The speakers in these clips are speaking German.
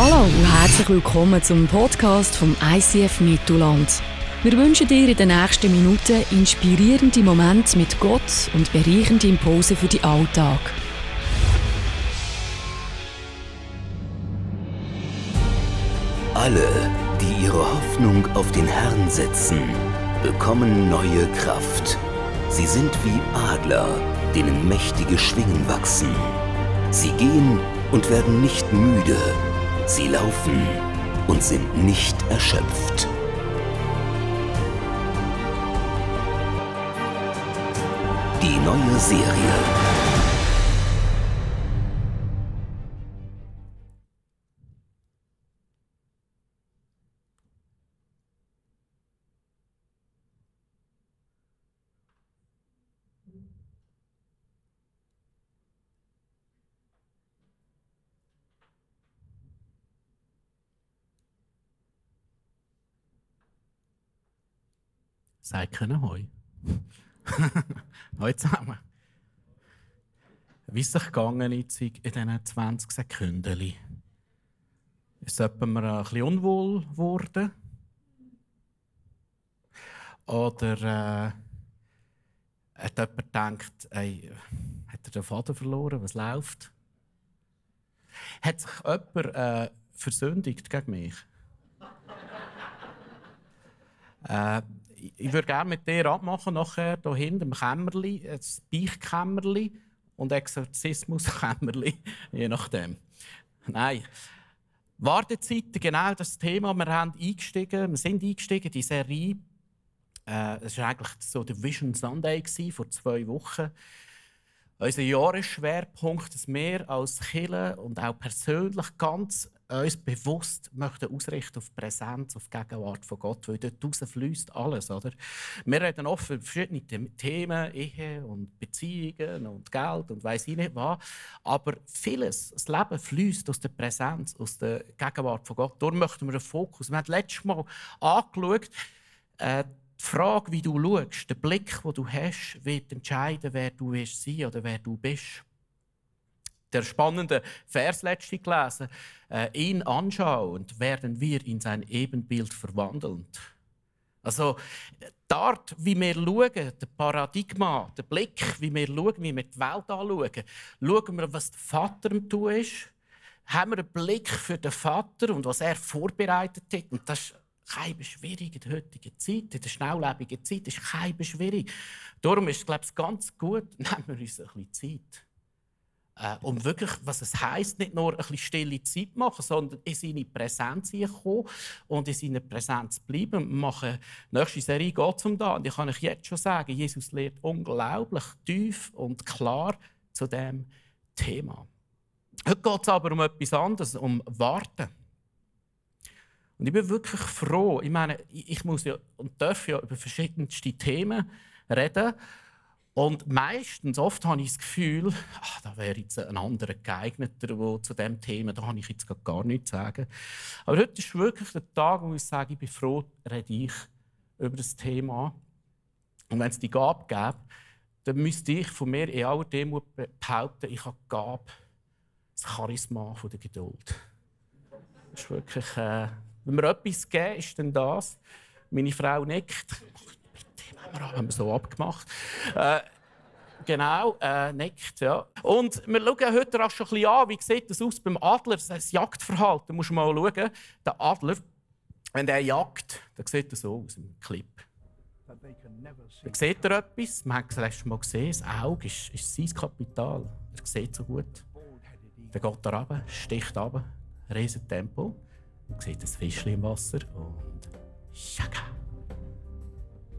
Hallo und herzlich willkommen zum Podcast vom ICF Mittelland. Wir wünschen dir in den nächsten Minuten inspirierende Momente mit Gott und bereichende Impulse für den Alltag. Alle, die ihre Hoffnung auf den Herrn setzen, bekommen neue Kraft. Sie sind wie Adler, denen mächtige Schwingen wachsen. Sie gehen und werden nicht müde. Sie laufen und sind nicht erschöpft. Die neue Serie. Sagt ihnen Hoi. Hoi zusammen. Wie ist es gegangen in diesen 20 Sekunden? Ist mir ein bisschen unwohl geworden? Oder äh, hat jemand gedacht, ey, hat er den Faden verloren, was läuft? Hat sich jemand äh, versündigt gegen mich? äh, ich würde gerne mit dir abmachen, nachher hier hinten im Kämmerli, ein Beichtkämmerli und Exorzismuskämmerli, je nachdem. Nein. Wartezeiten, genau das Thema. Wir, haben eingestiegen, wir sind eingestiegen in die Serie. Äh, es war eigentlich so der Vision Sunday vor zwei Wochen. Unser Jahresschwerpunkt, dass wir als Killer und auch persönlich ganz uns bewusst möchten ausrichten auf Präsenz, auf die Gegenwart von Gott, weil dort fließt alles. Oder? Wir reden oft über verschiedene Themen, Ehe und Beziehungen und Geld und weiß ich nicht was. Aber vieles, das Leben fließt aus der Präsenz, aus der Gegenwart von Gott. Darum möchten wir einen Fokus. Wir haben letztes Mal angeschaut, äh, die Frage, wie du schaust, der Blick, den du hast, wird entscheiden, wer du wirst sein oder wer du bist. Der spannende Vers letztlich gelesen. Äh, ihn anschauend werden wir in sein Ebenbild verwandeln. Also, die Art, wie wir schauen, der Paradigma, der Blick, wie wir schauen, wie wir die Welt anschauen, schauen wir, was der Vater im Tun ist, haben wir einen Blick für den Vater und was er vorbereitet hat. Und das kein schwierig in der heutigen Zeit, in der schnelllebigen Zeit ist kein schwierig. Darum ist es, glaube ich, ganz gut, nehmen wir uns ein bisschen Zeit. Äh, um wirklich, was es heisst, nicht nur ein bisschen stille Zeit machen, sondern in seine Präsenz kommen und in seiner Präsenz bleiben. Wir machen nächste Serie geht um da. Und ich kann euch jetzt schon sagen, Jesus lehrt unglaublich tief und klar zu dem Thema. Heute geht es aber um etwas anderes, um Warten. Und ich bin wirklich froh. Ich meine, ich muss ja und darf ja über verschiedenste Themen reden. Und meistens, oft habe ich das Gefühl, ach, da wäre jetzt ein anderer geeigneter, der zu dem Thema, da habe ich jetzt gar nichts sagen. Aber heute ist wirklich der Tag, wo ich sage, ich bin froh, rede ich über das Thema. Und wenn es die Gabe gäbe, dann müsste ich von mir in aller Demut behaupten, ich habe die Gabe, das Charisma von der Geduld. Das ist wirklich... Äh, wenn wir etwas geben, ist dann das. Meine Frau nickt. Den haben wir so abgemacht. Äh, genau, äh, nickt, ja. Und wir schauen heute schon ein bisschen an, wie sieht das aus beim Adler, das Jagdverhalten. Da musst du mal schauen. Der Adler, wenn der jagt, dann sieht er so aus im Clip. Dann sieht er etwas, man hat es letztes Mal gesehen, das Auge ist, ist sein Kapital. Er sieht so gut. Dann geht er runter, sticht runter, riesen Tempo. Sieht das Fischchen im Wasser und Schaka.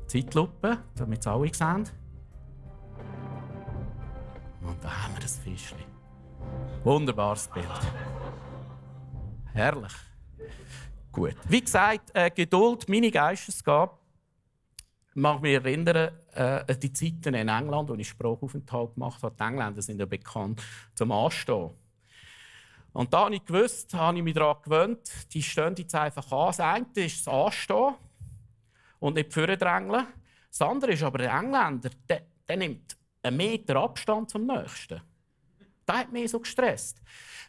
Zeitlupe, damit es alle sehen. Und da haben wir das Fischchen. Wunderbares Bild. Herrlich. Gut. Wie gesagt, äh, Geduld, meine Geistesgabe, mag mich erinnern äh, an die Zeiten in England, wo ich Sprachaufenthalt gemacht habe. Die Engländer sind ja bekannt zum Anstehen. Und da habe ich gewusst, habe ich mich daran gewöhnt, die stehen jetzt einfach an. Das eine ist das Anstehen und nicht drängeln. Das andere ist aber der Engländer, der, der nimmt einen Meter Abstand zum Nächsten. das hat mich so gestresst.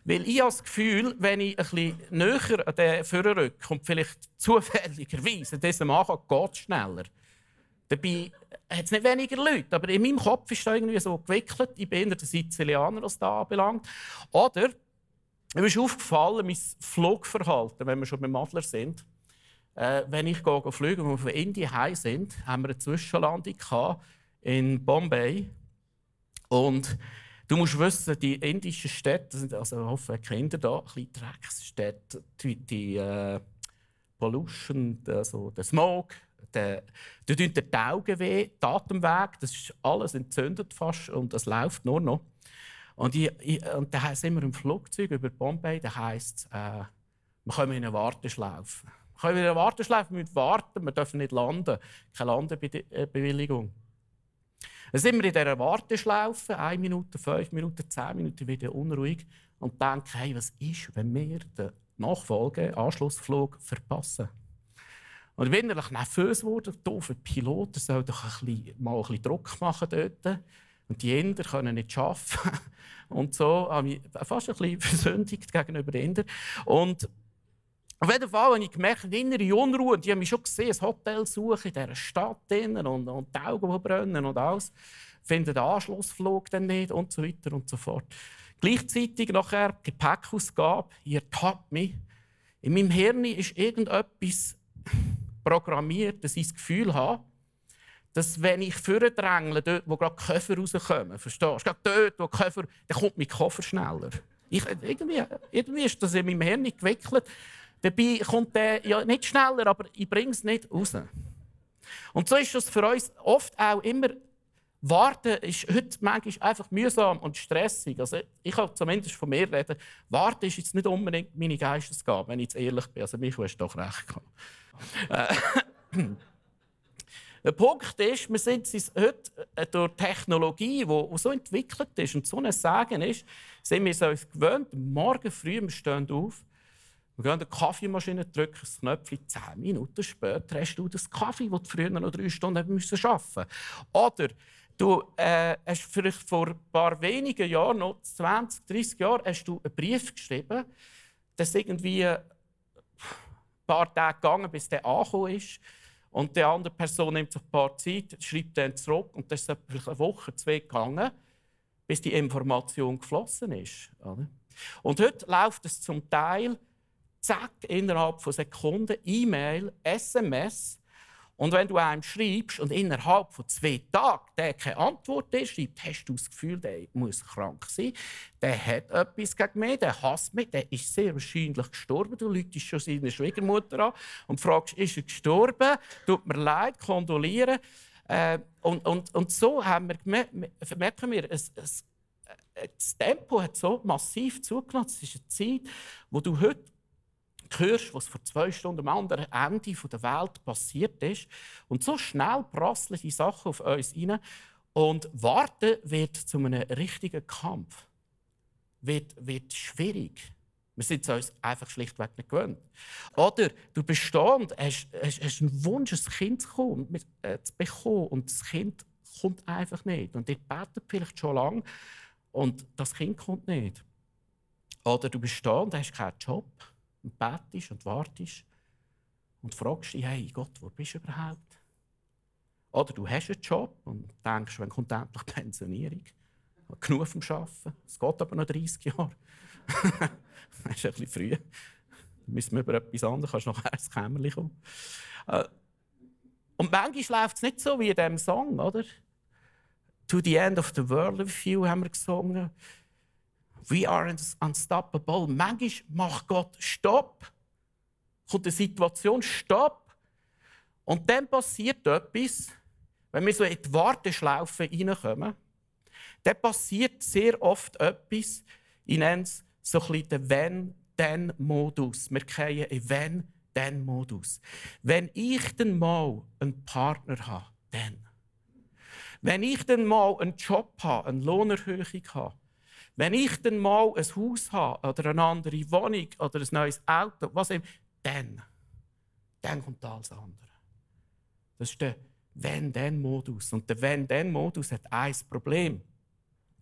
Weil ich habe das Gefühl, wenn ich bisschen näher an den Führer rücke und vielleicht zufälligerweise diesen Mann geht es schneller. Dabei hat es nicht weniger Leute, aber in meinem Kopf ist das irgendwie so gewickelt. Ich bin eher der Sizilianer, was das anbelangt. Oder mir ist aufgefallen, mein Flugverhalten, wenn wir schon beim Adler sind. Äh, wenn ich gehe, fliege und wir von Indien heim sind, haben wir eine Zwischenlandung in Bombay. Und du musst wissen, die indischen Städte, sind, also ich hoffe, Kinder da, ein bisschen Drecksstädte, die, die äh, Pollution, also der Smog, der, der die Augen weh, der Atemweg, das ist alles entzündet fast und es läuft nur noch. Und, ich, ich, und dann sind wir im Flugzeug über Bombay, da heisst äh, wir kommen in eine Warteschlaufe. Wir kommen in eine Warteschlaufe, wir warten, wir dürfen nicht landen. Keine Landebewilligung. Dann sind wir in dieser Warteschlaufe, eine Minute, fünf Minuten, zehn Minuten wieder unruhig und denken, hey, was ist, wenn wir den Nachfolge, Anschlussflug verpassen? Und ich bin innerlich nervös geworden, doofe Pilot, soll doch ein bisschen, mal ein bisschen Druck machen dort. Und die Inder können nicht arbeiten. Und so habe ich fast ein bisschen versündigt gegenüber den Indern. Auf jeden Fall habe ich gemerkt, innere Unruhe. Die haben mich schon gesehen, ein Hotel suchen in dieser Stadt und, und die Augen, die brennen und alles. Finden den Anschlussflug dann nicht und so weiter und so fort. Gleichzeitig nachher Gepäckausgabe. Ihr tappt mich. In meinem Hirn ist irgendetwas programmiert, dass ich das Gefühl habe, dass wenn ich vordrängle, dort, wo gerade Koffer rauskommen, verstehst du? Gerade dort, wo Koffer, dann kommt mein Koffer schneller. Ich, irgendwie, irgendwie ist das in meinem Hirn gewickelt. Dabei kommt der ja nicht schneller, aber ich bringe es nicht raus. Und so ist das für uns oft auch immer. Warten ist heute manchmal einfach mühsam und stressig. Also ich kann zumindest von mir reden. Warten ist jetzt nicht unbedingt meine Geistesgabe, wenn ich jetzt ehrlich bin. Also mich hast doch recht gehabt. Äh, Der Punkt ist, wir sind heute äh, durch Technologie, die so entwickelt ist und so ein Sagen ist, sind wir uns gewöhnt, morgen früh, wir stehen auf, wir gehen an die Kaffeemaschine, drücken das Knöpfchen, zehn Minuten später hast du das Kaffee, das du früher noch drei Stunden arbeiten musst. Oder du äh, hast vielleicht vor ein paar wenigen Jahren, noch 20, 30 Jahren, hast du einen Brief geschrieben, dass irgendwie ein paar Tage gegangen, bis der angekommen ist. Und die andere Person nimmt sich ein paar Zeit, schreibt dann zurück und das ist vielleicht eine Woche, zwei gegangen, bis die Information geflossen ist. Und heute läuft es zum Teil zack innerhalb von Sekunden E-Mail, SMS und wenn du einem schreibst und innerhalb von zwei Tagen der keine Antwort ist, schreibt, hast du das Gefühl, der muss krank sein, der hat etwas gegen mich, der hasst mich, der ist sehr wahrscheinlich gestorben. Du läutest schon seine Schwiegermutter an und fragst, ist er gestorben? Tut mir leid, kondolieren. Äh, und, und, und so haben wir, merken wir, es, es, äh, das Tempo hat so massiv zugenommen. Es ist eine Zeit, wo du heute hörst, was vor zwei Stunden am anderen Ende der Welt passiert ist. Und so schnell prasseln die Sachen auf uns rein. Und Warten wird zu einem richtigen Kampf. Wird, wird schwierig. Wir sind es uns einfach schlichtweg nicht gewöhnt. Oder du und hast, hast, hast einen Wunsch, ein Kind äh, zu bekommen und das Kind kommt einfach nicht. Und ihr betet vielleicht schon lange und das Kind kommt nicht. Oder du und hast keinen Job und betest und wartest und fragst dich, hey Gott, wo bist du überhaupt? Oder du hast einen Job und denkst, wann kommt endlich die Pensionierung? Genug vom Arbeiten. Es geht aber noch 30 Jahre. das ist ein bisschen früh. Dann müssen wir über etwas anderes, kannst du noch ins Kämmerchen kommen. Äh, und manchmal läuft es nicht so wie in diesem Song, oder? To the end of the world with you haben wir gesungen. We are unstoppable. Manchmal macht Gott Stopp. Kommt eine Situation Stopp. Und dann passiert etwas, wenn wir so in die Warteschlaufe reinkommen, dann passiert sehr oft etwas, ich nenne es so ein bisschen den Wenn-Dann-Modus. Wir kennen einen Wenn-Dann-Modus. Wenn ich dann mal einen Partner habe, dann. Wenn ich dann mal einen Job habe, eine Lohnerhöhung habe, wenn ich dann mal ein Haus habe oder eine andere Wohnung oder ein neues Auto, was eben, dann, dann kommt alles andere. Das ist der Wenn-Dann-Modus. Und der Wenn-Dann-Modus hat ein Problem.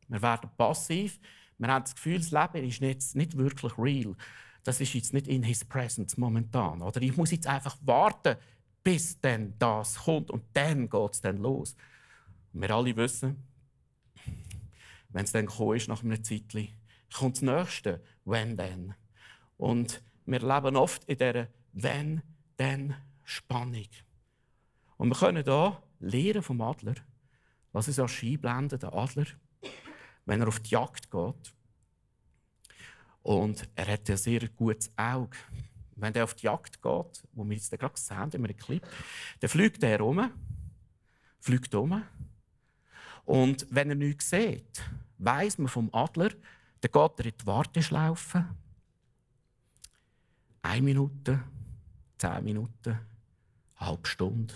Wir werden passiv, Wir haben das Gefühl, das Leben ist jetzt nicht wirklich real. Das ist jetzt nicht in his presence momentan. Oder ich muss jetzt einfach warten, bis dann das kommt und dann geht es dann los. Wir alle wissen, wenn es dann gekommen ist nach einem Zeitchen, kommt das Nächste, wenn dann. Und wir leben oft in dieser wenn dann Spannung. Und wir können hier lernen vom Adler. Was ist das einblenden, der Adler, wenn er auf die Jagd geht. Und er hat ein sehr gutes Auge. Wenn er auf die Jagd geht, wo wir jetzt gerade sehen, in einem Clip, dann fliegt er um, fliegt um. Und wenn er nichts sieht, weiß man vom Adler, dann geht er in die Warteschlaufe. Eine Minute, zehn Minuten, eine halbe Stunde,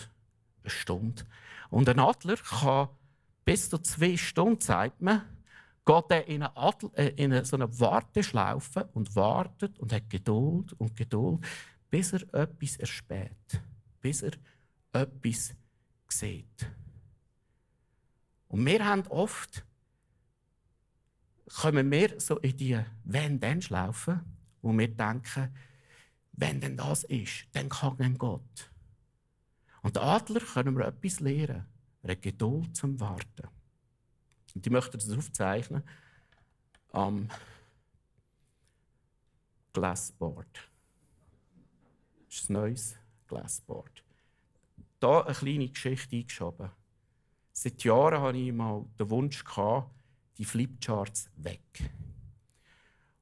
eine Stunde. Und ein Adler kann bis zu zwei Stunden, sagt man, geht er in eine, Adler, äh, in so eine Warteschlaufe und wartet und hat Geduld und Geduld, bis er etwas erspäht, bis er etwas sieht. Und wir haben oft, kommen wir so in die Wenn-Dann-Schlaufe, wo wir denken, wenn denn das ist, dann kann dann Gott. Und der Adler können wir etwas lernen. Er hat Geduld zum Warten. Und ich möchte das aufzeichnen am Glassboard. Das ist ein neues Glassboard. Da eine kleine Geschichte eingeschoben. Seit Jahren hatte ich mal den Wunsch, die Flipcharts weg.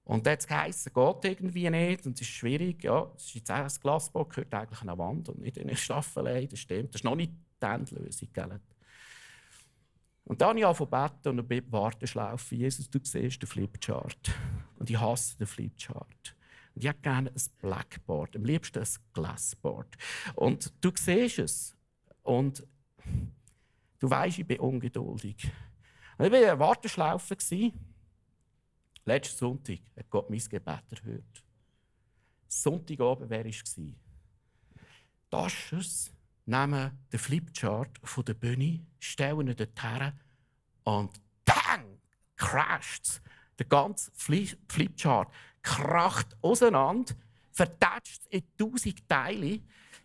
Und dann hat es geht irgendwie nicht und es ist schwierig. Ja, es ist jetzt ein Glasbock, gehört eigentlich an eine Wand und nicht in eine Staffelei. Das stimmt. Das ist noch nicht die Endlösung. Gell? Und dann habe ich angefangen und bin Warteschlaufe. Jesus, du siehst den Flipchart. Und ich hasse den Flipchart. Und ich hätte gerne ein Blackboard, am liebsten ein Glassboard. Und du siehst es. Und du weißt, ich bin ungeduldig. Und ich war in einer Warteschlaufe. Letzten Sonntag hat Gott mein Gebet erhört. Sonntagabend wäre es gewesen. Taschers nehmen den Flipchart von der Bühne, stellen ihn dort her und bang! crasht es. Der ganze Flipchart kracht auseinander, vertatscht in tausend Teile.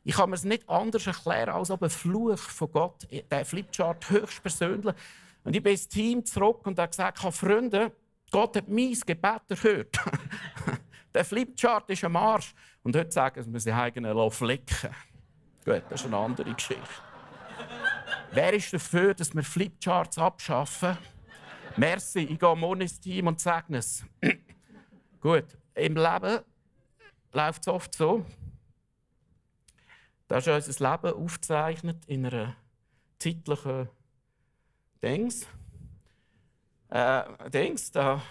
Ich kann mir es nicht anders erklären, als ob ein Fluch von Gott, der Flipchart höchstpersönlich. Und ich bin ins Team zurück und habe gesagt, Freunde, Gott hat mein Gebet erhört. der Flipchart ist am Arsch. Und heute sagen wir, sie haben flicken. Gut, das ist eine andere Geschichte. Wer ist dafür, dass wir Flipcharts abschaffen? Merci, ich gehe morgen ins Team und sage es. Gut, im Leben läuft es oft so, da ist unser Leben aufgezeichnet in einer zeitlichen Dings äh, Dings, da,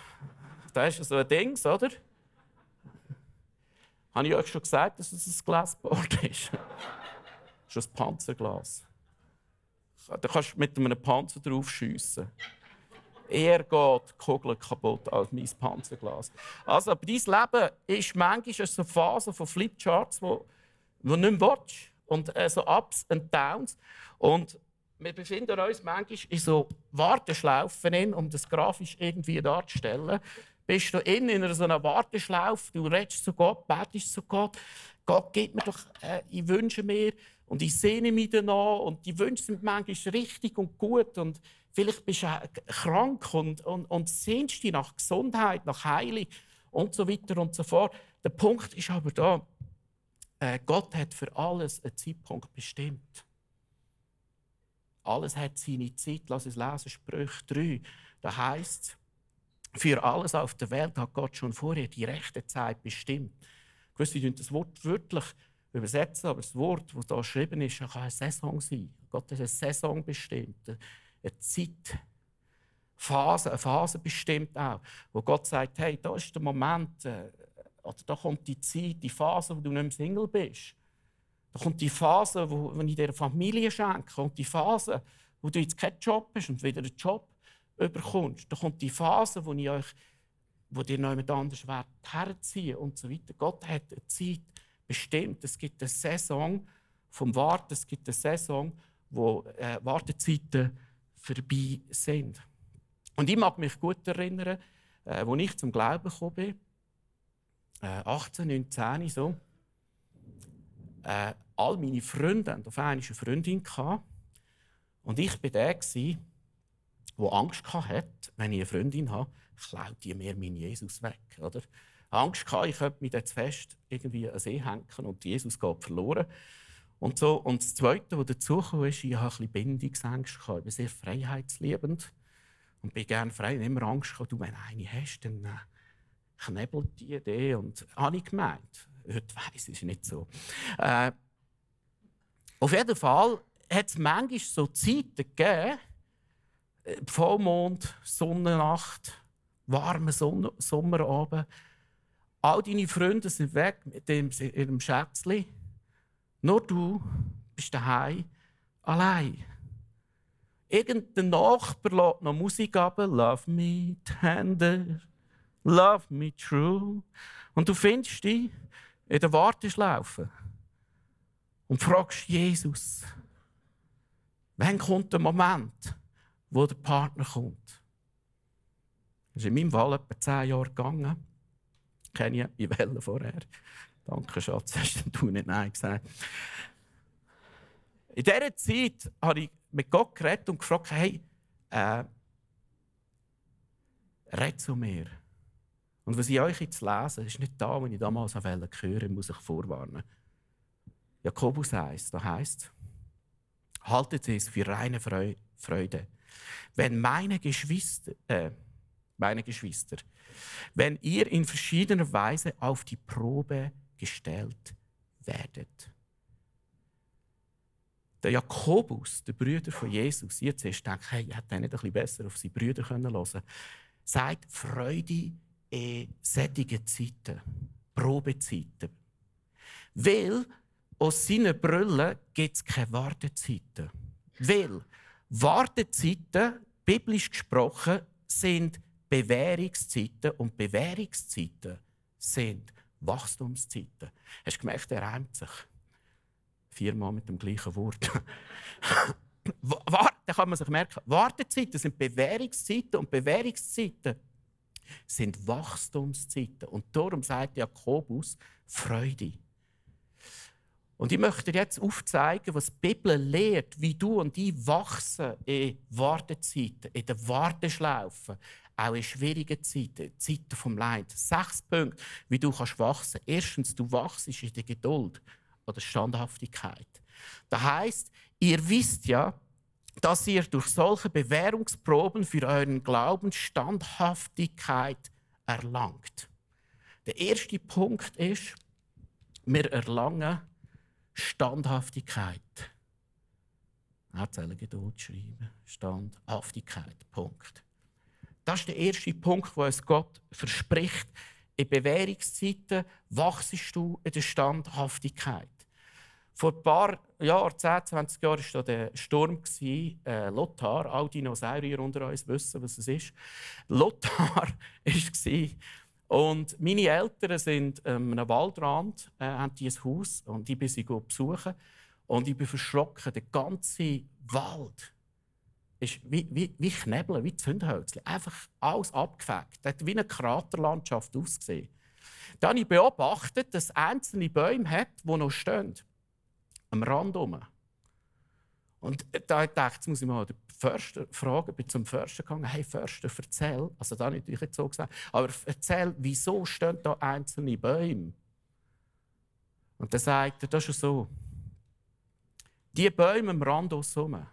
da ist so ein Dings, oder? Habe ich euch schon gesagt, dass es ein Glasboard ist? das ist ein Panzerglas. Da kannst du mit einem Panzer drauf schiessen. Er geht die Kugel kaputt als mein Panzerglas. Also, dein Leben ist manchmal so eine Phase von Flipcharts, wo, du nicht mehr willst. Und äh, so Ups und Downs. Und wir befinden uns manchmal in so Warteschlaufen, um das grafisch irgendwie darzustellen. Bist du in, in so einer Warteschlaufe, du redest zu Gott, betest zu Gott. Gott, gib mir doch, äh, ich wünsche mir und ich sehne mich danach und die Wünsche sind manchmal richtig und gut und vielleicht bist du krank und, und, und sehnst dich nach Gesundheit, nach Heilung und so weiter und so fort. Der Punkt ist aber da, äh, Gott hat für alles einen Zeitpunkt bestimmt. Alles hat seine Zeit. Lass uns lesen, Sprüche 3. Da heißt für alles auf der Welt hat Gott schon vorher die rechte Zeit bestimmt. Gewisse tun das Wort wörtlich übersetzen, aber das Wort, das da geschrieben ist, kann eine Saison sein. Gott hat eine Saison bestimmt, eine Zeit, Phase, eine Phase bestimmt auch, wo Gott sagt, hey, da ist der Moment, äh, oder da kommt die Zeit, die Phase, wo du nicht mehr Single bist. Da kommt die Phase, wo, wenn ich dir Familie schenke, kommt die Phase, wo du jetzt keinen Job hast und wieder einen Job bekommst. Da kommt die Phase, wo ich euch, wo dir jemand anders herziehen und so weiter. Gott hat eine Zeit bestimmt. Es gibt eine Saison vom Warten, es gibt eine Saison, wo äh, Wartezeiten vorbei sind. Und ich mag mich gut erinnern, äh, als ich zum Glauben gekommen bin, äh, 18, 19, so, äh, all meine Freunde hatten auf einmal eine Freundin. Gehabt. Und ich war der, der Angst hatte, wenn ich eine Freundin habe, klaut die mir meinen Jesus weg. Oder? Angst hatte, ich könnte mich jetzt fest irgendwie an See hängen und Jesus geht verloren. Und, so. und das Zweite, was dazu kam, ist, ich hatte ein bisschen Bindungsangst. Ich bin sehr freiheitsliebend und bin gerne frei. Ich immer Angst gehabt, du, wenn du eine hast, dann äh, knebelt die Idee. Und habe ich gemeint. Heute weiss ich, es nicht so. Äh, auf jeden Fall hat es manchmal so Zeiten gegeben, äh, Vollmond, Sonnennacht, warmer Sonne Sommerabend. All deine Freunde sind weg mit dem, ihrem Schätzchen. Nur du bist daheim allein. Irgendein Nachbar lässt noch Musik ab. Love me tender, love me true. Und du findest dich in der Warteschlaufe und fragst Jesus, wann kommt der Moment, wo der Partner kommt? Das ist in meinem Fall etwa zehn Jahre gegangen. Kenne ich Wellen vorher. Danke, Schatz, hast du nicht Nein gesagt. In dieser Zeit habe ich mit Gott geredet und gefragt, hey, äh, red zu mir. Und was ich euch jetzt lese, ist nicht da, wenn ich damals auf Wellen höre, muss ich vorwarnen. Jakobus 1, da heißt haltet es für reine Freude, wenn meine Geschwister, äh, meine Geschwister, wenn ihr in verschiedener Weise auf die Probe gestellt werdet. Der Jakobus, der Brüder von Jesus, ihr zuerst denkt, hey, hätte er nicht ein bisschen besser auf seine Brüder hören können, sagt Freude in solchen Zeiten, Probezeiten. Weil aus seinen Brüllen gibt es keine Wartezeiten. Weil Wartezeiten, biblisch gesprochen, sind Bewährungszeiten und Bewährungszeiten sind Wachstumszeiten. Hast du gemerkt, er reimt sich. Viermal mit dem gleichen Wort. da kann man sich merken, Wartezeiten sind Bewährungszeiten und Bewährungszeiten sind Wachstumszeiten. Und darum sagt Jakobus Freude. Und ich möchte dir jetzt aufzeigen, was die Bibel lehrt, wie du und ich wachsen in Wartezeiten, in der Warteschlaufe, auch in schwierigen Zeiten, Zeiten vom Leid. Sechs Punkte, wie du kannst wachsen. Erstens, du wachst in der Geduld oder Standhaftigkeit. Das heißt, ihr wisst ja, dass ihr durch solche Bewährungsproben für euren Glauben Standhaftigkeit erlangt. Der erste Punkt ist, wir erlangen Standhaftigkeit. Erzählen Geduld schreiben. Standhaftigkeit. Punkt. Das ist der erste Punkt, wo es Gott verspricht. In Bewährungszeiten wachst du in der Standhaftigkeit. Vor ein paar Jahren, 10, 20 Jahren, war der Sturm äh, Lothar. All Dinosaurier unter uns wissen, was es ist. Lothar war. Und meine Eltern sind ähm, Waldrand, äh, haben die ein Haus und ich bin sie besuchen. Und ich bin verschrocken. Der ganze Wald ist wie, wie, wie Knebel, wie Zündhölzchen. Einfach alles abgefegt. Das hat wie eine Kraterlandschaft ausgesehen. Dann habe ich beobachtet, dass es einzelne Bäume hat, die noch stehen. Am Rand herum. Und da dachte ich, jetzt muss ich mal den Förster fragen, bin zum Förster gegangen, hey Förster, erzähl, also da nicht ich so gesagt, aber erzähl, wieso stehen da einzelne Bäume? Und dann sagt er, das ist so, die Bäume am Rand herum,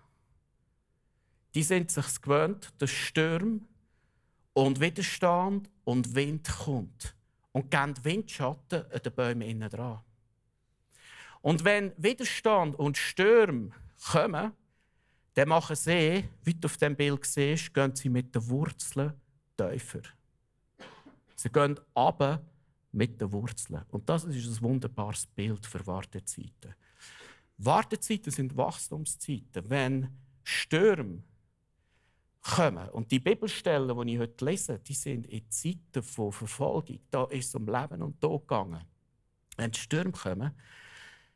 die sind sich gewöhnt, dass Stürme und Widerstand und Wind kommt. Und geben Windschatten an den Bäumen innen dran. Und wenn Widerstand und Stürme kommen, dann machen sie, wie du auf dem Bild siehst, gehen sie mit den Wurzeln tiefer. Sie gehen ab mit den Wurzeln. Und das ist ein wunderbares Bild für Wartezeiten. Wartezeiten sind Wachstumszeiten. Wenn Stürme kommen. Und die Bibelstellen, die ich heute lese, die sind in Zeiten von Verfolgung. Da ist es um Leben und Tod gegangen. Wenn Stürme kommen,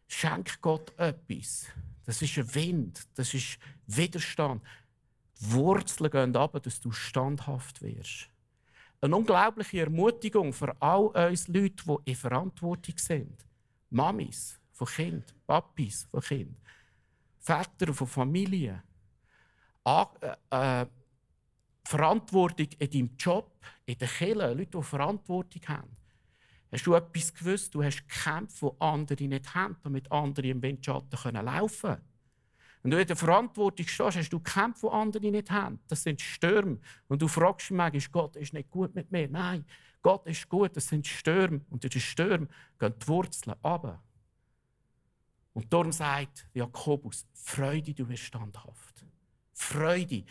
schenkt Gott etwas. Das ist ein Wind, das ist Widerstand. Die Wurzeln gehen ab, dass du standhaft wirst. eine unglaubliche Ermutigung für all uns Leute, die in Verantwortung sind. Mamis von Kind, Papis von Kind, Väter von Familien. A äh, äh, Verantwortung in deinem Job, in der Kirche, Leute, die Verantwortung haben. Hast du etwas gewusst? Du hast Kämpfe, die andere nicht haben, damit andere im Windschatten laufen können. Wenn du in der Verantwortung stehst, hast du Kämpfe, die andere nicht haben. Das sind Stürme. Und du fragst dich manchmal, Gott ist nicht gut mit mir. Nein, Gott ist gut, das sind Stürme. Und in den Stürmen gehen die Wurzeln runter. Und darum sagt Jakobus, Freude, du wirst standhaft. Freude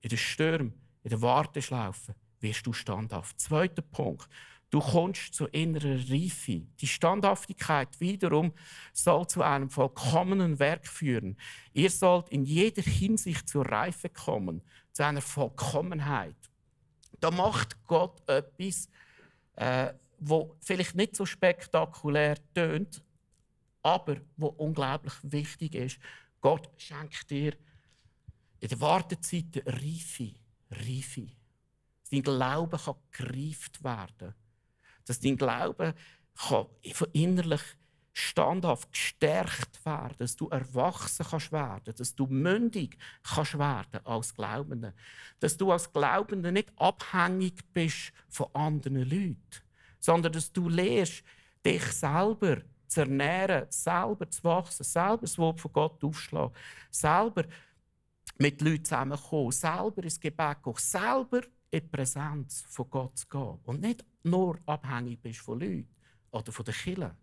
in den Stürmen, in der Warteschlaufe wirst du standhaft. Zweiter Punkt. Du kommst zu innerer Reife. Die Standhaftigkeit wiederum soll zu einem vollkommenen Werk führen. Ihr sollt in jeder Hinsicht zur Reife kommen, zu einer Vollkommenheit. Da macht Gott etwas, äh, wo vielleicht nicht so spektakulär tönt, aber wo unglaublich wichtig ist. Gott schenkt dir in der Wartezeit Reife, Reife. Dein Glaube kann gereift werden dass dein Glaube innerlich standhaft gestärkt werden, dass du erwachsen kannst werden, dass du mündig kannst werden als Glaubender, dass du als Glaubender nicht abhängig bist von anderen Leuten, sondern dass du lernst, dich selber zu ernähren, selber zu wachsen, selber das Wort von Gott aufschlagen, selber mit Leuten zusammenkommen, selber ins Gebet gehen, selber in die Präsenz von Gott zu gehen und nicht nur abhängig bist von Leuten oder von den Kirche,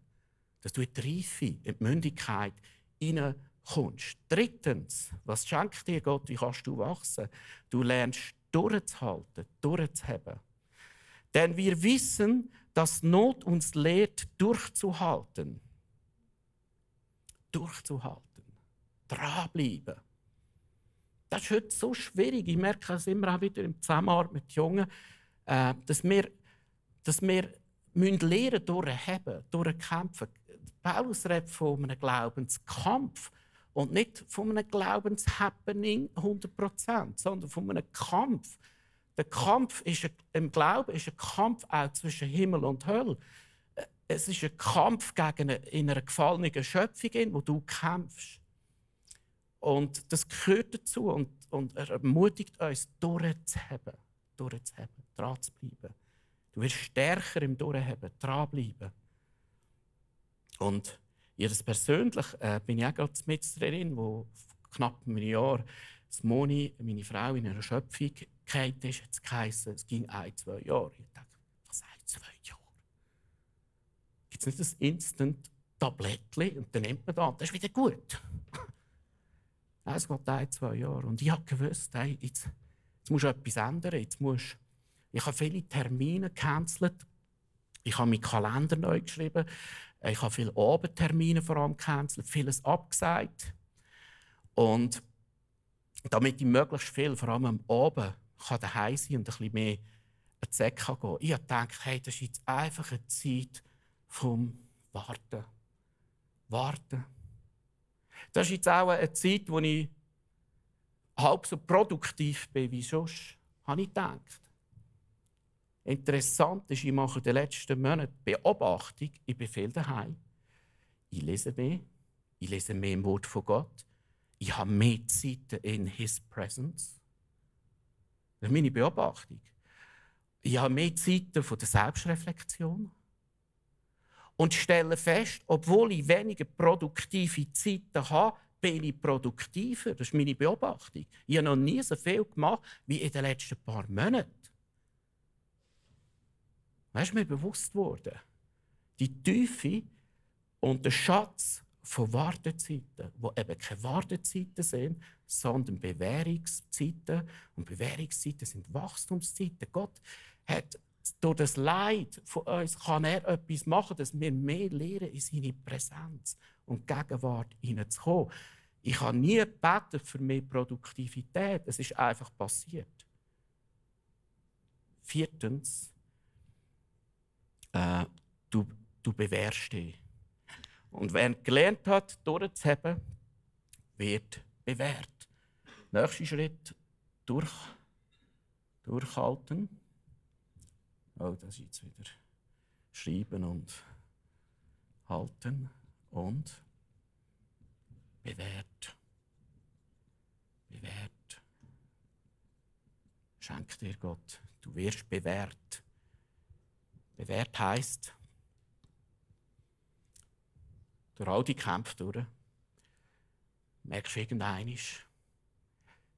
dass du in die Reife, in die Mündigkeit hineinkommst. Drittens, was schenkt dir Gott, wie kannst du wachsen? Du lernst durchzuhalten, durchzuheben. Denn wir wissen, dass Not uns lehrt, durchzuhalten. Durchzuhalten. Dranbleiben. Das ist heute so schwierig. Ich merke es immer auch wieder im Zusammenarbeit mit Jungen, äh, dass wir, dass wir müssen lernen durchheben, durchkämpfen. Paulus redet von einem Glaubenskampf und nicht von einem Glaubenshappening 100%, sondern von einem Kampf. Der Kampf ist im Glauben ist ein Kampf auch zwischen Himmel und Hölle. Äh, es ist ein Kampf gegen eine, in einer gefallenen Schöpfung, wo du kämpfst. Und das gehört dazu und, und er ermutigt uns, durchzuheben, durchzuheben, dran zu bleiben. Du wirst stärker im Durchheben, dranbleiben. Und ich persönlich äh, bin ich auch gerade mit drin, wo knapp ein Jahr das Moni, meine Frau, in einer Schöpfung gefallen ist. Jetzt geheißen, es ging ein, zwei Jahre. Ich dachte, was ein, zwei Jahre? Gibt es nicht das Instant-Tablettchen und dann nimmt man das, das ist wieder gut. Es geht ein, zwei Jahre. Und ich habe gewusst, hey, jetzt, jetzt musst etwas ändern. Jetzt musst, ich habe viele Termine gecancelt. Ich habe meinen Kalender neu geschrieben. Ich habe viele Abendtermine vor allem gecancelt, vieles abgesagt. Und damit ich möglichst viel, vor allem am Abend, kann daheim sein und ein bisschen mehr an die gehen kann. Ich gedacht, hey, das ist jetzt einfach eine Zeit vom Warten. Warten. Das ist jetzt auch eine Zeit, wo ich halb so produktiv bin wie sonst, habe ich gedacht. Interessant ist, ich mache in den letzten Monaten Beobachtung, ich bin viel daheim. Ich lese mehr, ich lese mehr im Wort von Gott. Ich habe mehr Zeit in His Presence. Das ist meine Beobachtung. Ich habe mehr Zeit von der Selbstreflexion und stelle fest, obwohl ich weniger produktive Zeiten habe, bin ich produktiver. Das ist meine Beobachtung. Ich habe noch nie so viel gemacht wie in den letzten paar Monaten. Das ist mir bewusst worden. Die Tiefe und der Schatz von Wartezeiten, wo eben keine Wartezeiten sind, sondern Bewährungszeiten. Und Bewährungszeiten sind Wachstumszeiten. Gott hat durch das Leid von uns kann er etwas machen, dass wir mehr lernen, in seine Präsenz und Gegenwart hineinzukommen. Ich habe nie gebeten für mehr Produktivität. Es ist einfach passiert. Viertens, äh, du, du bewährst dich. Und wer gelernt hat, durchzuheben, wird bewährt. Nächster Schritt, durch, durchhalten Oh, das ist jetzt wieder schreiben und halten und bewährt. Bewährt. Schenk dir Gott. Du wirst bewährt. Bewährt heißt, durch all die Kämpfe durch, merkst du irgendeinisch,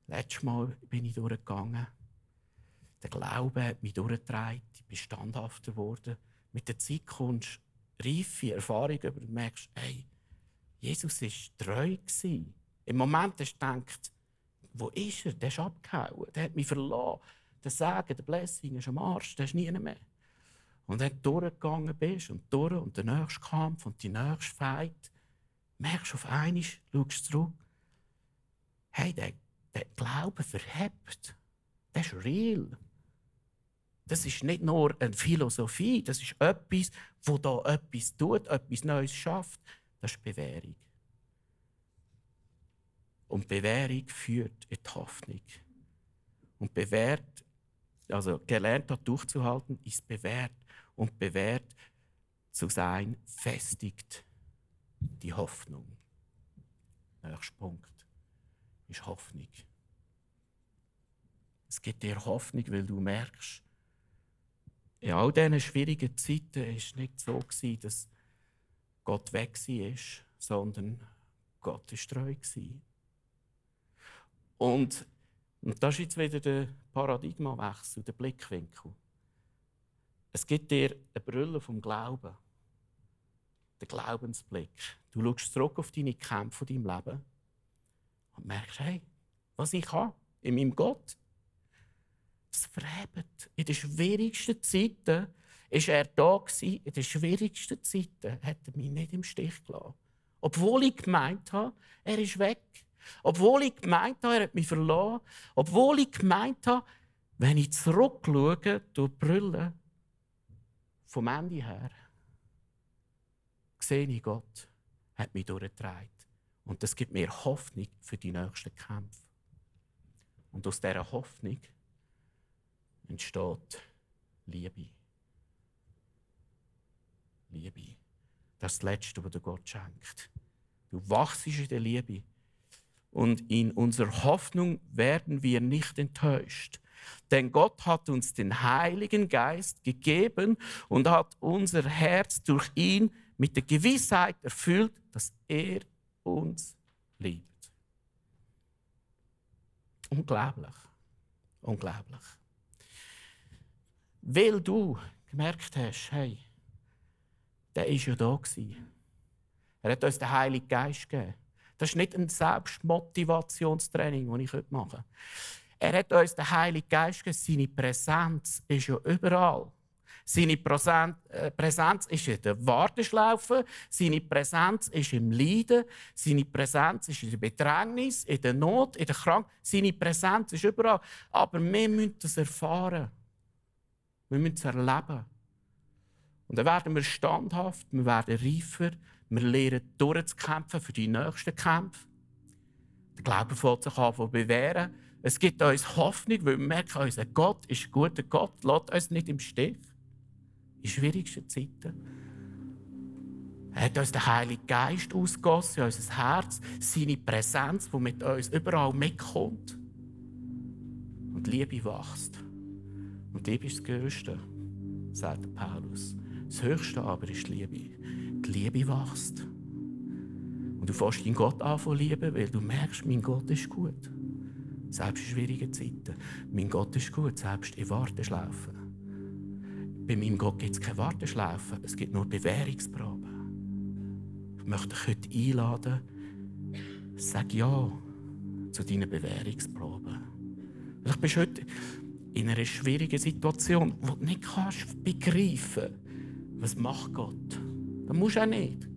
letztes Mal bin ich durchgegangen, der Glaube hat mich durchgetragen, ich bin standhafter geworden. Mit der Zeit kommst du reife Erfahrung über und merkst, hey, Jesus war treu. Gewesen. Im Moment hast du gedacht, wo ist er? Der ist abgehauen, der hat mich verloren. Der Segen, der Blessing ist am Arsch, der ist nie mehr. Und wenn du durchgegangen bist und durch und der nächste Kampf und die nächste Fight, merkst du auf einmal, schaust zurück, hey, der, der Glaube verhebt. Das ist real. Das ist nicht nur eine Philosophie, das ist etwas, wo da etwas tut, etwas Neues schafft. Das ist Bewährung. Und Bewährung führt in die Hoffnung. Und bewährt, also gelernt hat durchzuhalten, ist bewährt. Und bewährt zu sein, festigt die Hoffnung. Nächster Punkt ist Hoffnung. Es gibt dir Hoffnung, weil du merkst, in all diesen schwierigen Zeiten war es nicht so, dass Gott weg war, sondern Gott war treu. Und, und das ist jetzt wieder der Paradigmawechsel, der Blickwinkel. Es gibt dir eine Brille vom Glauben, der Glaubensblick. Du schaust zurück auf deine Kämpfe deinem Leben und merkst, hey, was ich habe in meinem Gott, das. In den schwierigsten Zeiten ist er da. In den schwierigsten Zeiten hat er mich nicht im Stich gelassen. Obwohl ich gemeint habe, er ist weg. Obwohl ich gemeint habe, er hat mich verloren. Obwohl ich gemeint habe, wenn ich zurückschaue, durch Brille, vom Ende her, sehe ich Gott, hat mich durchgetragen. Und das gibt mir Hoffnung für die nächsten Kämpfe. Und aus dieser Hoffnung entsteht Liebe. Liebe. Das ist das Letzte, was dir Gott schenkt. Du wachst in der Liebe. Und in unserer Hoffnung werden wir nicht enttäuscht. Denn Gott hat uns den Heiligen Geist gegeben und hat unser Herz durch ihn mit der Gewissheit erfüllt, dass er uns liebt. Unglaublich. Unglaublich. Weil du gemerkt hast, hey, der war ja da. Er hat uns den Heiligen Geist gegeben. Das ist nicht ein Selbstmotivationstraining, das ich heute mache. Er hat uns den Heiligen Geist gegeben. Seine Präsenz ist ja überall. Seine äh, Präsenz ist in der Warteschlaufe, seine Präsenz ist im Leiden, seine Präsenz ist in der Bedrängnis, in der Not, in der Krankheit. Seine Präsenz ist überall. Aber wir müssen das erfahren. Wir müssen es erleben. Und dann werden wir standhaft, wir werden reifer, wir lernen durchzukämpfen für die nächsten Kämpfe. Der Glaube fällt sich an bewähren. Es gibt uns Hoffnung, weil wir merken, unser Gott ist ein guter Gott, lässt uns nicht im Stich. In schwierigsten Zeiten. Er hat uns den Heiligen Geist ausgossen in unser Herz, seine Präsenz, die mit uns überall mitkommt. Und Liebe wächst. Und Liebe ist das Größte, sagt Paulus. Das Höchste aber ist die Liebe. Die Liebe wächst. Und du fährst deinen Gott an von lieben, weil du merkst, mein Gott ist gut. Selbst in schwierigen Zeiten. Mein Gott ist gut, selbst in Warteschlaufen. Bei meinem Gott gibt es keine Warteschlaufen, es gibt nur Bewährungsproben. Ich möchte dich heute einladen, sag Ja zu deinen Bewährungsproben. Vielleicht bist du heute in einer schwierigen Situation, wo du nicht kannst begreifen was macht Gott. Das musst du auch nicht.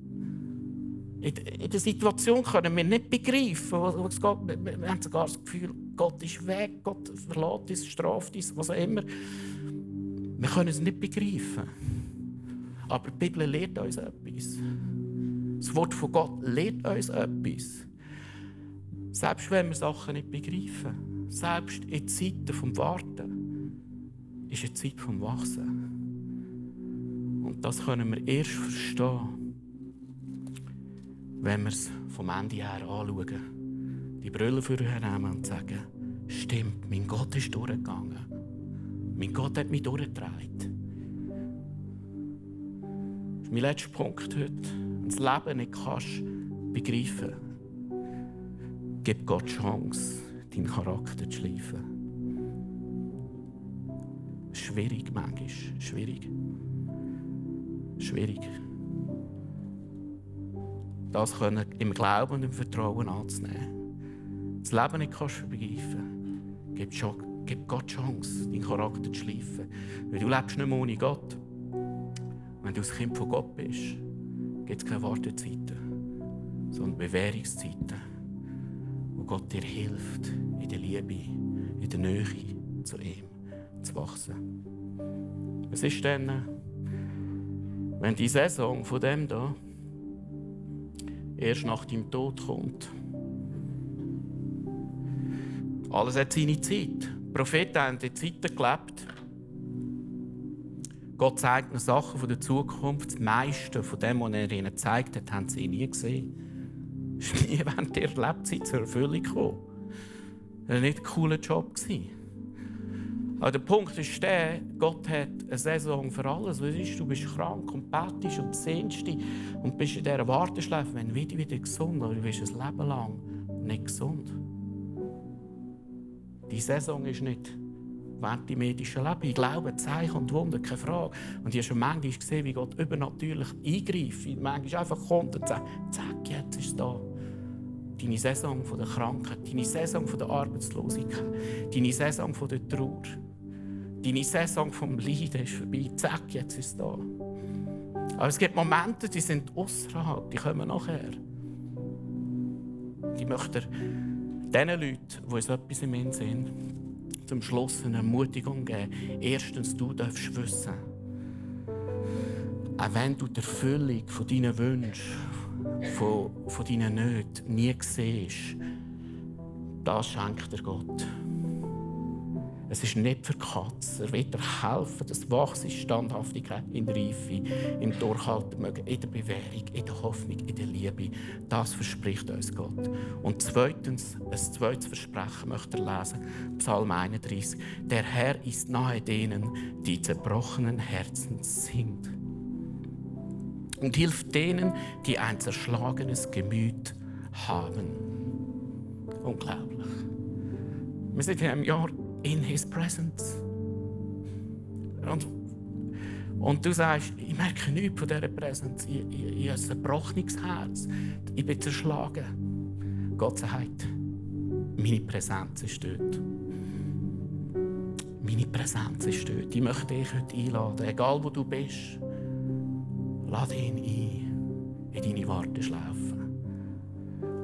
In der Situation können wir nicht begreifen, was geht. Wir haben sogar das Gefühl, Gott ist weg, Gott verlässt uns, straft uns, was auch immer. Wir können es nicht begreifen. Aber die Bibel lehrt uns etwas. Das Wort von Gott lehrt uns etwas. Selbst wenn wir Sachen nicht begreifen, selbst in Zeiten vom Warten, ist eine Zeit vom Wachsen. Und das können wir erst verstehen, wenn wir es vom Ende her anschauen. Die Brille für nehmen und sagen, stimmt, mein Gott ist durchgegangen. Mein Gott hat mich durchgetragen. Das ist mein letzter Punkt heute. Wenn du das Leben nicht kannst begreifen, gib Gott Chance, deinen Charakter zu schleifen. Schwierig manchmal, schwierig. Schwierig. Das können im Glauben und im Vertrauen anzunehmen. Das Leben nicht kannst begreifen, gib, gib Gott Chance, deinen Charakter zu schleifen. Weil du lebst nicht mehr ohne Gott. Wenn du ein Kind von Gott bist, gibt es keine Wartezeiten, sondern Bewährungszeiten, wo Gott dir hilft, in der Liebe, in der Nähe zu ihm zu wachsen. Was ist denn, wenn die Saison von dem da erst nach deinem Tod kommt? Alles hat seine Zeit. Die Propheten haben in Zeiten gelebt. Gott zeigt ihnen Sachen von der Zukunft. Das meiste von dem, was er ihnen gezeigt hat, haben sie nie gesehen. Ist nie während ihrer Lebzeit zur Erfüllung gekommen. Das war nicht ein cooler Job. Aber der Punkt ist der, Gott hat eine Saison für alles. Weißt, du bist krank und betest und sehnst dich und bist in dieser Warteschleife, wenn du wieder, wieder gesund aber du bist ein Leben lang nicht gesund. Die Saison ist nicht während dem medischen Leben. Ich glaube, Zeichen und Wunder, keine Frage. Und ich habe schon manchmal gesehen, wie Gott übernatürlich eingreift. Manchmal einfach kommt und sagt, zack, jetzt ist es da. Deine Saison der Krankheit, deine Saison der Arbeitslosigkeit, deine Saison der Trauer, deine Saison vom Leiden ist vorbei. Zack, jetzt ist da. Aber es gibt Momente, die sind außerhalb, die kommen nachher. Die möchte diesen Leuten, die uns etwas im Sinn sind, zum Schluss eine Ermutigung geben. Erstens, du darfst wissen, auch wenn du die Erfüllung von deinen Wünschen, von, von deinen Nöten nie siehst, das schenkt dir Gott. Es ist nicht für Katzen. Er wird dir helfen, dass Wachs ist Standhaftigkeit in der Reife, im Durchhalten, in der Bewährung, in der Hoffnung, in der Liebe. Das verspricht uns Gott. Und zweitens, ein zweites Versprechen möchte er lesen, Psalm 31. Der Herr ist nahe denen, die zerbrochenen Herzens sind. Und hilft denen, die ein zerschlagenes Gemüt haben. Unglaublich. Wir sind in einem Jahr in His Presence. Und, und du sagst, ich merke nichts von dieser Präsenz. Ich, ich, ich habe ein zerbrochenes Herz. Ich bin zerschlagen. Gott sagt, meine Präsenz ist dort. Meine Präsenz ist dort. Ich möchte dich heute einladen, egal wo du bist. Lade ihn ein in deine Warteschläfe.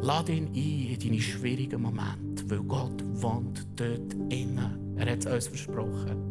Lade ihn ein in deine schwierigen Momente, weil Gott wohnt dort innen. Er hat es uns versprochen.